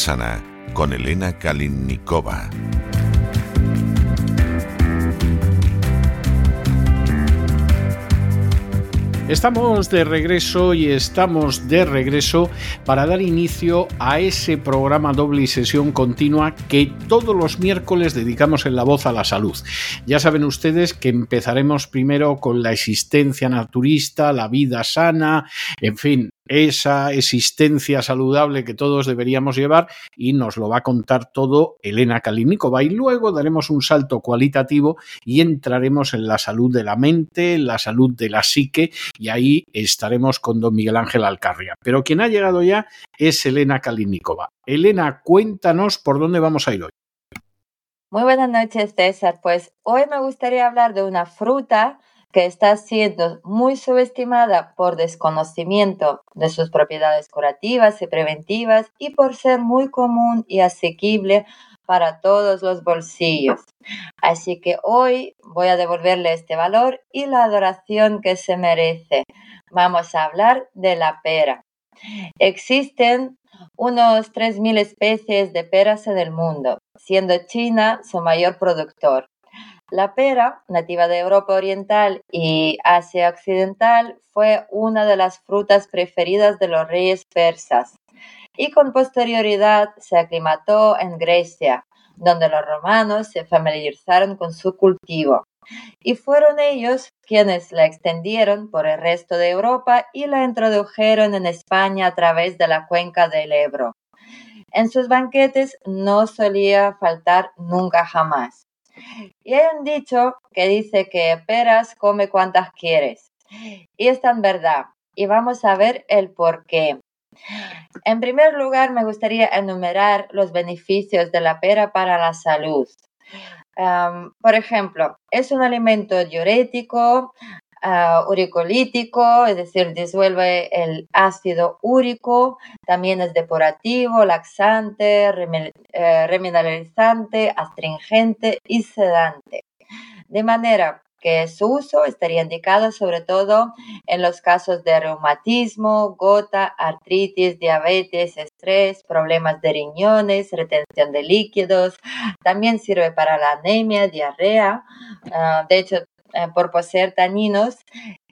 Sana con Elena Kalinnikova. Estamos de regreso y estamos de regreso para dar inicio a ese programa doble y sesión continua que todos los miércoles dedicamos en la voz a la salud. Ya saben ustedes que empezaremos primero con la existencia naturista, la vida sana, en fin, esa existencia saludable que todos deberíamos llevar y nos lo va a contar todo Elena Kalinikova y luego daremos un salto cualitativo y entraremos en la salud de la mente, en la salud de la psique y ahí estaremos con don Miguel Ángel Alcarria. Pero quien ha llegado ya es Elena Kalinikova. Elena, cuéntanos por dónde vamos a ir hoy. Muy buenas noches, César. Pues hoy me gustaría hablar de una fruta que está siendo muy subestimada por desconocimiento de sus propiedades curativas y preventivas y por ser muy común y asequible para todos los bolsillos. Así que hoy voy a devolverle este valor y la adoración que se merece. Vamos a hablar de la pera. Existen unos 3.000 especies de peras en el mundo, siendo China su mayor productor. La pera, nativa de Europa Oriental y Asia Occidental, fue una de las frutas preferidas de los reyes persas y con posterioridad se aclimató en Grecia, donde los romanos se familiarizaron con su cultivo. Y fueron ellos quienes la extendieron por el resto de Europa y la introdujeron en España a través de la cuenca del Ebro. En sus banquetes no solía faltar nunca jamás. Y hay un dicho que dice que peras come cuantas quieres. Y es tan verdad. Y vamos a ver el por qué. En primer lugar, me gustaría enumerar los beneficios de la pera para la salud. por ejemplo, es un alimento diurético, uh, uricolítico, es decir, disuelve el ácido úrico, también es depurativo, laxante, eh, remineralizante, astringente y sedante. De manera que su uso estaría indicado sobre todo en los casos de reumatismo, gota, artritis, diabetes, estrés, problemas de riñones, retención de líquidos. También sirve para la anemia, diarrea. Ah, de hecho, eh, por poseer taninos,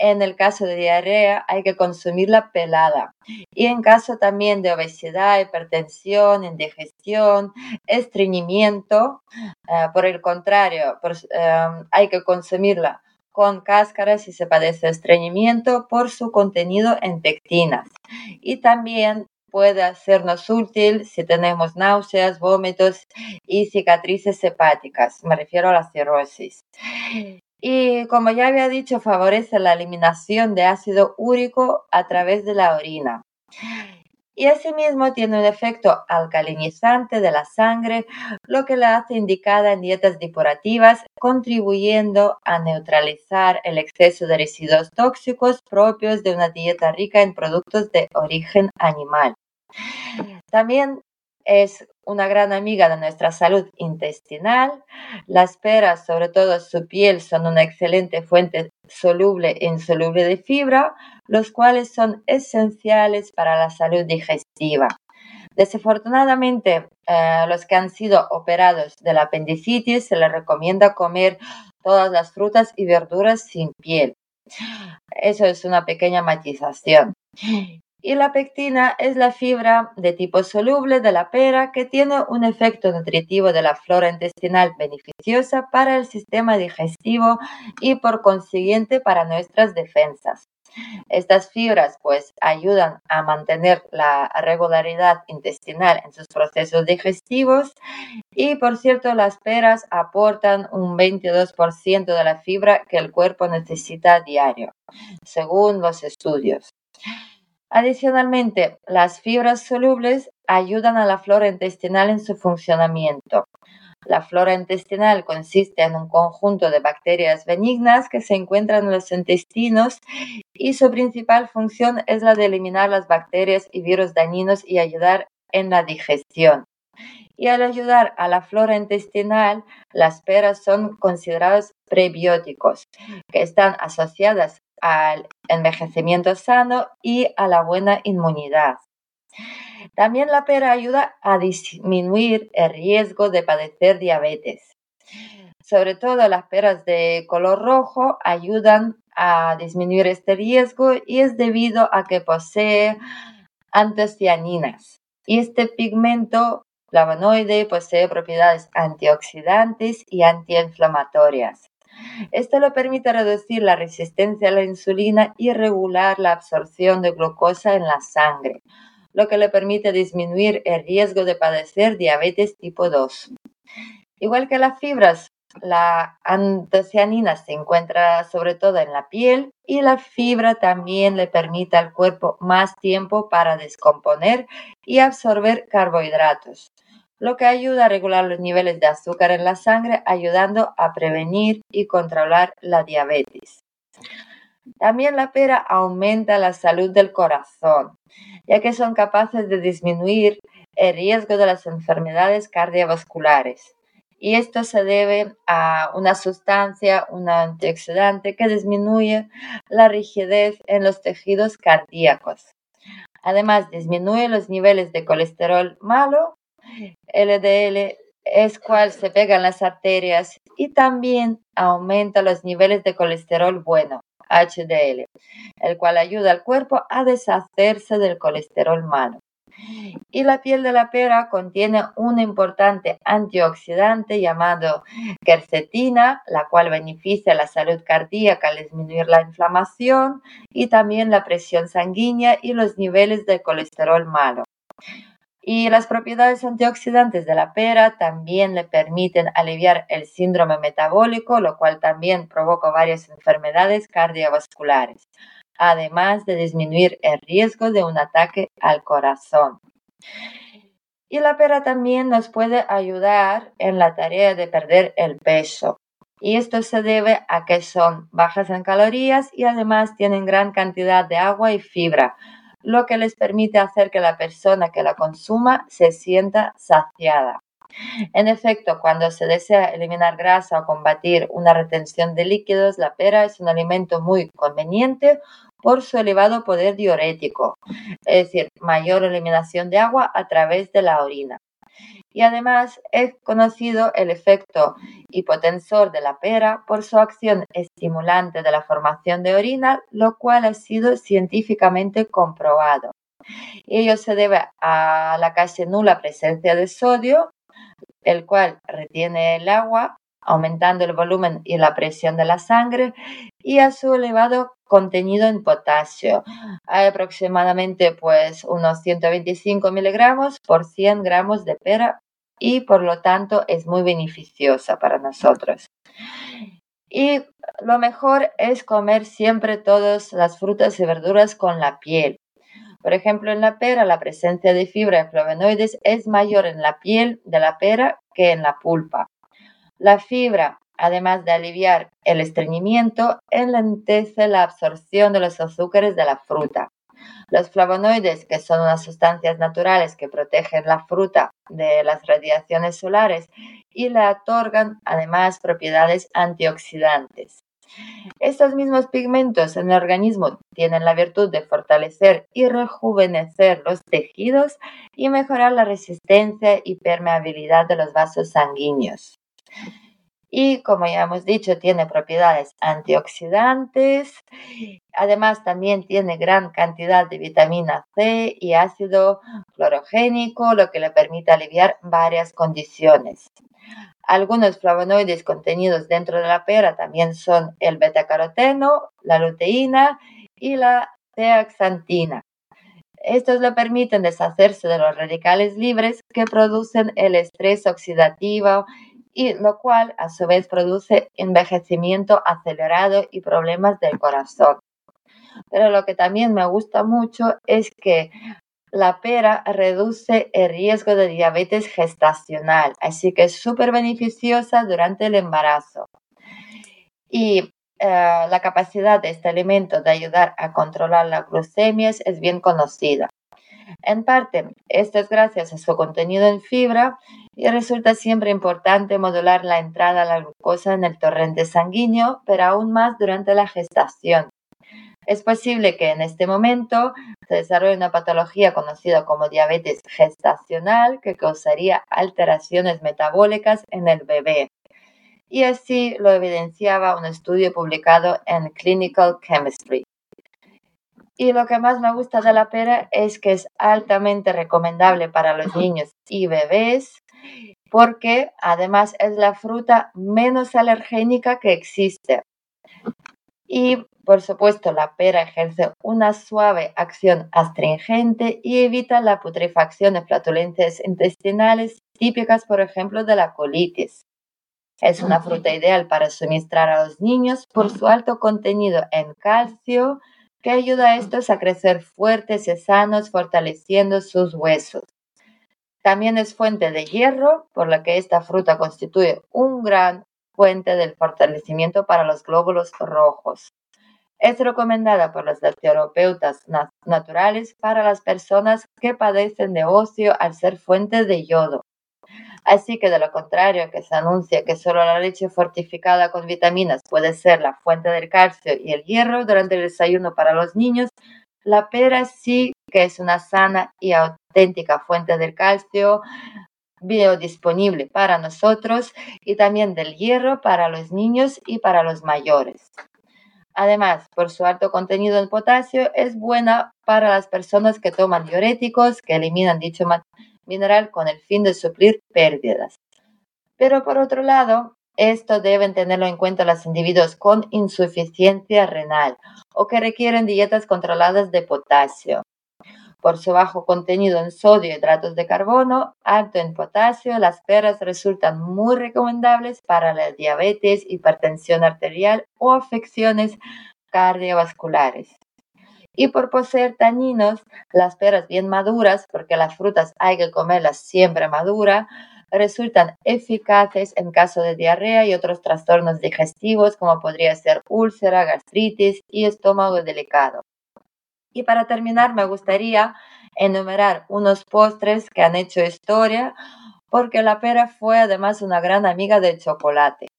en el caso de diarrea hay que consumirla pelada. Y en caso también de obesidad, hipertensión, indigestión, estreñimiento, eh, por el contrario, em, hay que consumirla con cáscara si se padece estreñimiento por su contenido en pectinas. Y también puede hacernos útil si tenemos náuseas, vómitos y cicatrices hepáticas. Me refiero a la cirrosis y como ya había dicho, favorece la eliminación de ácido úrico a través de la orina. Y asimismo tiene un efecto alcalinizante de la sangre, lo que la hace indicada en dietas depurativas, contribuyendo a neutralizar el exceso de residuos tóxicos propios de una dieta rica en productos de origen animal. También es una gran amiga de nuestra salud intestinal. Las peras, sobre todo su piel, son una excelente fuente soluble e insoluble de fibra, los cuales son esenciales para la salud digestiva. Desafortunadamente, eh, los que han sido operados de la apendicitis se les recomienda comer todas las frutas y verduras sin piel. Eso es una pequeña matización. Y la pectina es la fibra de tipo soluble de la pera que tiene un efecto nutritivo de la flora intestinal beneficiosa para el sistema digestivo y por consiguiente para nuestras defensas. Estas fibras pues ayudan a mantener la regularidad intestinal en sus procesos digestivos y por cierto las peras aportan un 22% de la fibra que el cuerpo necesita diario, según los estudios. Adicionalmente, las fibras solubles ayudan a la flora intestinal en su funcionamiento. La flora intestinal consiste en un conjunto de bacterias benignas que se encuentran en los intestinos y su principal función es la de eliminar las bacterias y virus dañinos y ayudar en la digestión. Y al ayudar a la flora intestinal, las peras son consideradas prebióticos, que están asociadas al envejecimiento sano y a la buena inmunidad. También la pera ayuda a disminuir el riesgo de padecer diabetes. Sobre todo las peras de color rojo ayudan a disminuir este riesgo y es debido a que posee antocianinas. Y este pigmento flavonoide posee propiedades antioxidantes y antiinflamatorias. Esto le permite reducir la resistencia a la insulina y regular la absorción de glucosa en la sangre, lo que le permite disminuir el riesgo de padecer diabetes tipo 2. Igual que las fibras, la antocianina se encuentra sobre todo en la piel y la fibra también le permite al cuerpo más tiempo para descomponer y absorber carbohidratos, lo que ayuda a regular los niveles de azúcar en la sangre, ayudando a prevenir y controlar la diabetes. También la pera aumenta la salud del corazón, ya que son capaces de disminuir el riesgo de las enfermedades cardiovasculares. Y esto se debe a una sustancia, un antioxidante que disminuye la rigidez en los tejidos cardíacos. Además, disminuye los niveles de colesterol malo, LDL, es cual se pega en las arterias y también aumenta los niveles de colesterol bueno. HDL, el cual ayuda al cuerpo a deshacerse del colesterol malo. Y la piel de la pera contiene un importante antioxidante llamado quercetina, la cual beneficia la salud cardíaca al disminuir la inflamación y también la presión sanguínea y los niveles de colesterol malo. Y las propiedades antioxidantes de la pera también le permiten aliviar el síndrome metabólico, lo cual también provoca varias enfermedades cardiovasculares, además de disminuir el riesgo de un ataque al corazón. Y la pera también nos puede ayudar en la tarea de perder el peso. Y esto se debe a que son bajas en calorías y además tienen gran cantidad de agua y fibra, lo que les permite hacer que la persona que la consuma se sienta saciada. En efecto, cuando se desea eliminar grasa o combatir una retención de líquidos, la pera es un alimento muy conveniente por su elevado poder diurético, es decir, mayor eliminación de agua a través de la orina y además es conocido el efecto hipotensor de la pera por su acción estimulante de la formación de orina, lo cual ha sido científicamente comprobado. Ello se debe a la casi nula presencia de sodio, el cual retiene el agua, aumentando el volumen y la presión de la sangre, y a su elevado contenido en potasio. Hay aproximadamente pues unos 125 miligramos por 100 gramos de pera y por lo tanto es muy beneficiosa para nosotros. Y lo mejor es comer siempre todas las frutas y verduras con la piel. Por ejemplo, en la pera la presencia de fibra y flavonoides es mayor en la piel de la pera que en la pulpa. La fibra además de aliviar el estreñimiento, enlentece la absorción de los azúcares de la fruta. Los flavonoides, que son unas sustancias naturales que protegen la fruta de las radiaciones solares y le otorgan además propiedades antioxidantes. Estos mismos pigmentos en el organismo tienen la virtud de fortalecer y rejuvenecer los tejidos y mejorar la resistencia y permeabilidad de los vasos sanguíneos y como ya hemos dicho tiene propiedades antioxidantes, además también tiene gran cantidad de vitamina C y ácido clorogénico, lo que le permite aliviar varias condiciones. Algunos flavonoides contenidos dentro de la pera también son el betacaroteno, la luteína y la teaxantina. Estos le permiten deshacerse de los radicales libres que producen el estrés oxidativo y lo cual a su vez produce envejecimiento acelerado y problemas del corazón. Pero lo que también me gusta mucho es que la pera reduce el riesgo de diabetes gestacional, así que es súper beneficiosa durante el embarazo. Y eh, la capacidad de este alimento de ayudar a controlar la glucemia es bien conocida. En parte, esto es gracias a su contenido en fibra y resulta siempre importante modular la entrada de la glucosa en el torrente sanguíneo, pero aún más durante la gestación. Es posible que en este momento se desarrolle una patología conocida como diabetes gestacional que causaría alteraciones metabólicas en el bebé. Y así lo evidenciaba un estudio publicado en Clinical Chemistry. Y lo que más me gusta de la pera es que es altamente recomendable para los niños y bebés porque además es la fruta menos alergénica que existe. Y por supuesto, la pera ejerce una suave acción astringente y evita la putrefacción de flatulencias intestinales típicas, por ejemplo, de la colitis. Es una fruta ideal para suministrar a los niños por su alto contenido en calcio, que ayuda a estos a crecer fuertes y sanos, fortaleciendo sus huesos. También es fuente de hierro, por lo que esta fruta constituye un gran fuente del fortalecimiento para los glóbulos rojos. Es recomendada por los terapeutas naturales para las personas que padecen de ocio al ser fuente de yodo. Así que de lo contrario que se anuncia que solo la leche fortificada con vitaminas puede ser la fuente del calcio y el hierro durante el desayuno para los niños, la pera sí que es una sana y auténtica fuente del calcio biodisponible para nosotros y también del hierro para los niños y para los mayores. Además, por su alto contenido en potasio, es buena para las personas que toman diuréticos que eliminan dicho mineral con el fin de suplir pérdidas. Pero por otro lado, esto deben tenerlo en cuenta los individuos con insuficiencia renal o que requieren dietas controladas de potasio. Por su bajo contenido en sodio y hidratos de carbono, alto en potasio, las peras resultan muy recomendables para la diabetes, hipertensión arterial o afecciones cardiovasculares. Y por poseer taninos, las peras bien maduras, porque las frutas hay que comerlas siempre madura, resultan eficaces en caso de diarrea y otros trastornos digestivos como podría ser úlcera, gastritis y estómago delicado. Y para terminar, me gustaría enumerar unos postres que han hecho historia, porque la pera fue además una gran amiga del chocolate.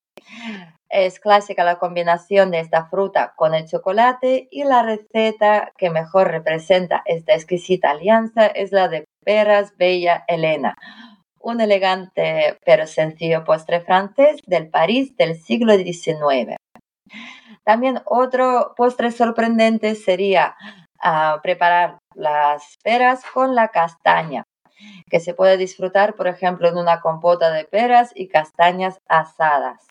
Es clásica la combinación de esta fruta con el chocolate y la receta que mejor representa esta exquisita alianza es la de peras Bella Elena, un elegante pero sencillo postre francés del París del siglo XIX. También otro postre sorprendente sería a preparar las peras con la castaña, que se puede disfrutar, por ejemplo, en una compota de peras y castañas asadas.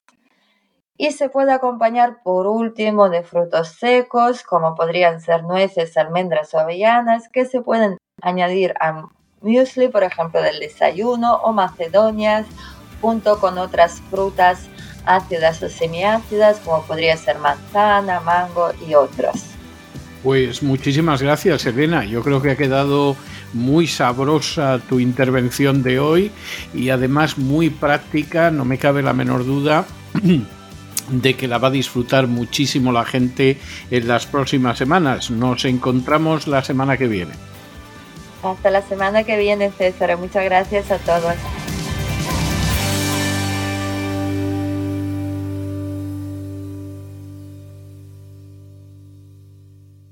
Y se puede acompañar, por último, de frutos secos, como podrían ser nueces, almendras o avellanas, que se pueden añadir a muesli, por ejemplo, del desayuno, o macedonias, junto con otras frutas ácidas o semiácidas, como podría ser manzana, mango y otros. Pues muchísimas gracias, Elena. Yo creo que ha quedado muy sabrosa tu intervención de hoy y además muy práctica, no me cabe la menor duda de que la va a disfrutar muchísimo la gente en las próximas semanas. Nos encontramos la semana que viene. Hasta la semana que viene, César. Muchas gracias a todos.